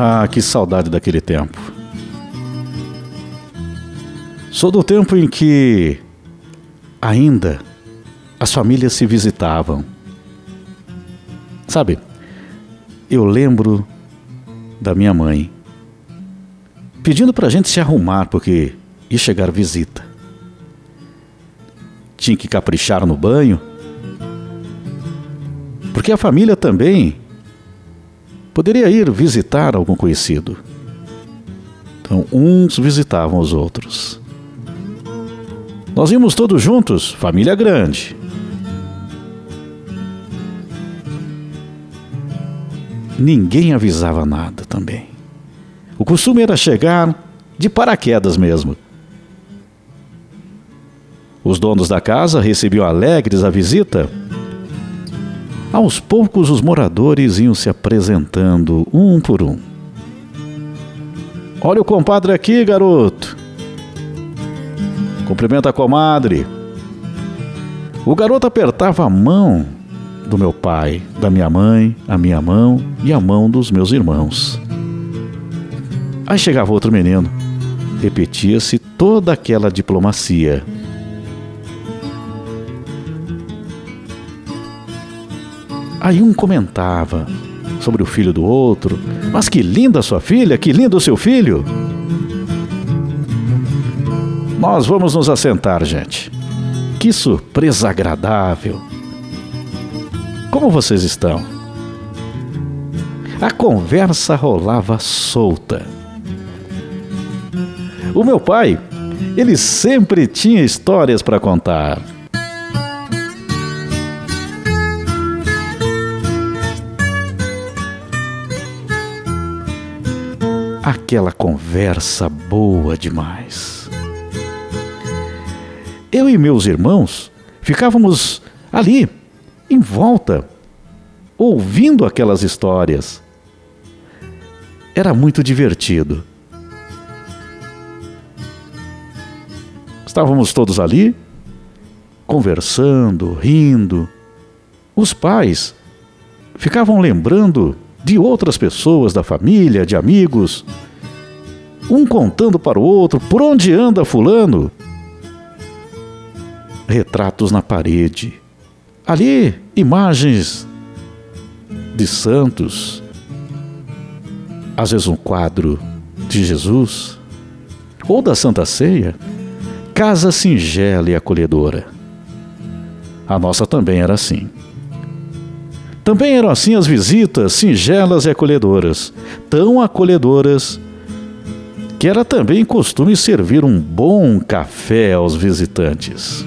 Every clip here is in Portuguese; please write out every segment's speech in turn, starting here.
Ah, que saudade daquele tempo. Sou do tempo em que ainda as famílias se visitavam. Sabe, eu lembro da minha mãe pedindo para a gente se arrumar porque ia chegar visita. Tinha que caprichar no banho, porque a família também poderia ir visitar algum conhecido. Então, uns visitavam os outros. Nós íamos todos juntos, família grande. Ninguém avisava nada também. O costume era chegar de paraquedas mesmo. Os donos da casa recebiam alegres a visita aos poucos, os moradores iam se apresentando um por um. Olha o compadre aqui, garoto. Cumprimenta a comadre. O garoto apertava a mão do meu pai, da minha mãe, a minha mão e a mão dos meus irmãos. Aí chegava outro menino. Repetia-se toda aquela diplomacia. Aí um comentava sobre o filho do outro. Mas que linda sua filha, que lindo seu filho. Nós vamos nos assentar, gente. Que surpresa agradável. Como vocês estão? A conversa rolava solta. O meu pai, ele sempre tinha histórias para contar. aquela conversa boa demais. Eu e meus irmãos ficávamos ali, em volta, ouvindo aquelas histórias. Era muito divertido. Estávamos todos ali, conversando, rindo. Os pais ficavam lembrando de outras pessoas da família, de amigos, um contando para o outro por onde anda Fulano. Retratos na parede, ali imagens de santos, às vezes um quadro de Jesus ou da Santa Ceia, casa singela e acolhedora. A nossa também era assim. Também eram assim as visitas singelas e acolhedoras, tão acolhedoras que era também costume servir um bom café aos visitantes.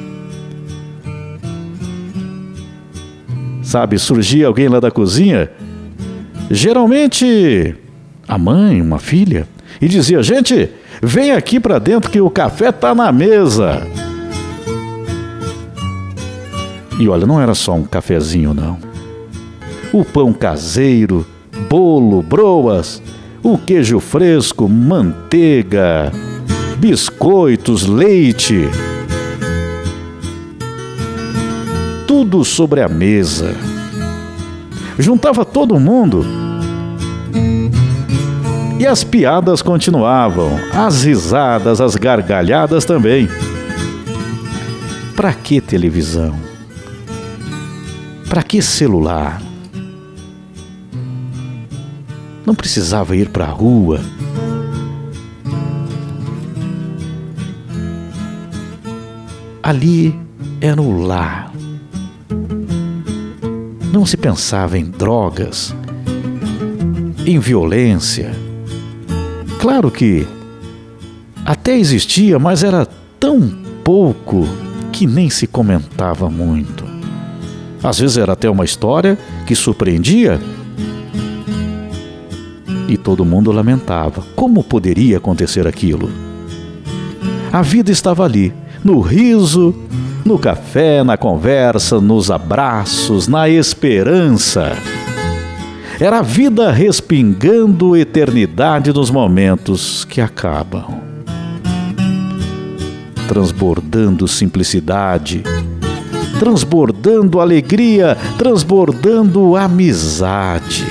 Sabe, surgia alguém lá da cozinha, geralmente a mãe, uma filha, e dizia: Gente, vem aqui para dentro que o café tá na mesa. E olha, não era só um cafezinho, não o pão caseiro, bolo, broas, o queijo fresco, manteiga, biscoitos, leite. Tudo sobre a mesa. Juntava todo mundo. E as piadas continuavam, as risadas, as gargalhadas também. Para que televisão? Para que celular? Não precisava ir para a rua. Ali era o lar. Não se pensava em drogas, em violência. Claro que até existia, mas era tão pouco que nem se comentava muito. Às vezes era até uma história que surpreendia e todo mundo lamentava. Como poderia acontecer aquilo? A vida estava ali, no riso, no café, na conversa, nos abraços, na esperança. Era a vida respingando eternidade nos momentos que acabam. Transbordando simplicidade, transbordando alegria, transbordando amizade.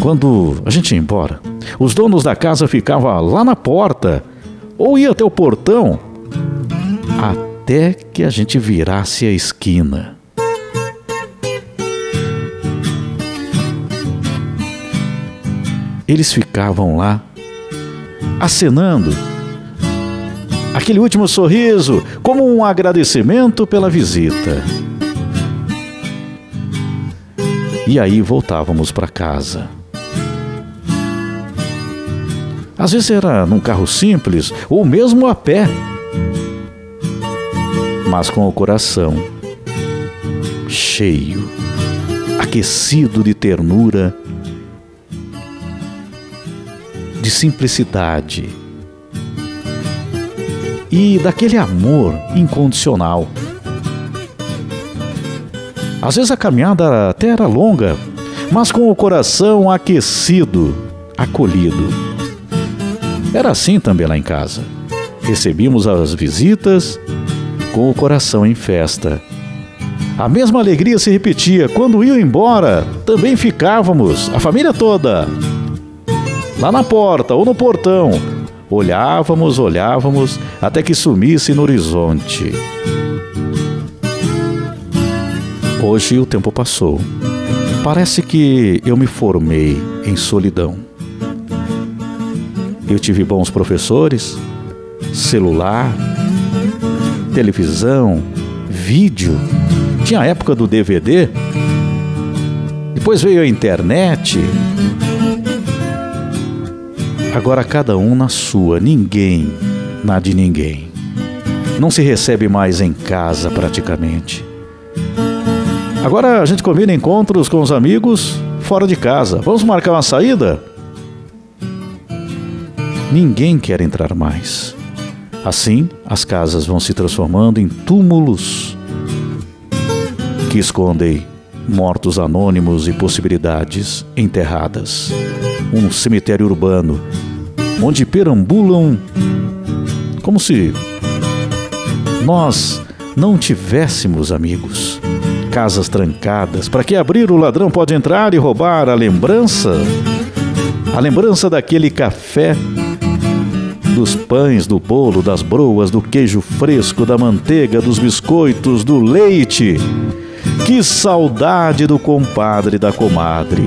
Quando a gente ia embora, os donos da casa ficavam lá na porta ou ia até o portão até que a gente virasse a esquina. Eles ficavam lá acenando aquele último sorriso como um agradecimento pela visita. E aí voltávamos para casa. Às vezes era num carro simples ou mesmo a pé, mas com o coração cheio, aquecido de ternura, de simplicidade e daquele amor incondicional. Às vezes a caminhada até era longa, mas com o coração aquecido, acolhido. Era assim também lá em casa. Recebíamos as visitas com o coração em festa. A mesma alegria se repetia. Quando iam embora, também ficávamos, a família toda, lá na porta ou no portão. Olhávamos, olhávamos, até que sumisse no horizonte. Hoje o tempo passou. Parece que eu me formei em solidão. Eu tive bons professores, celular, televisão, vídeo. Tinha a época do DVD. Depois veio a internet. Agora cada um na sua, ninguém na de ninguém. Não se recebe mais em casa praticamente. Agora a gente combina encontros com os amigos fora de casa. Vamos marcar uma saída? ninguém quer entrar mais. Assim, as casas vão se transformando em túmulos que escondem mortos anônimos e possibilidades enterradas. Um cemitério urbano onde perambulam como se nós não tivéssemos amigos. Casas trancadas. Para que abrir o ladrão pode entrar e roubar a lembrança? A lembrança daquele café dos pães, do bolo, das broas, do queijo fresco, da manteiga, dos biscoitos, do leite. Que saudade do compadre e da comadre.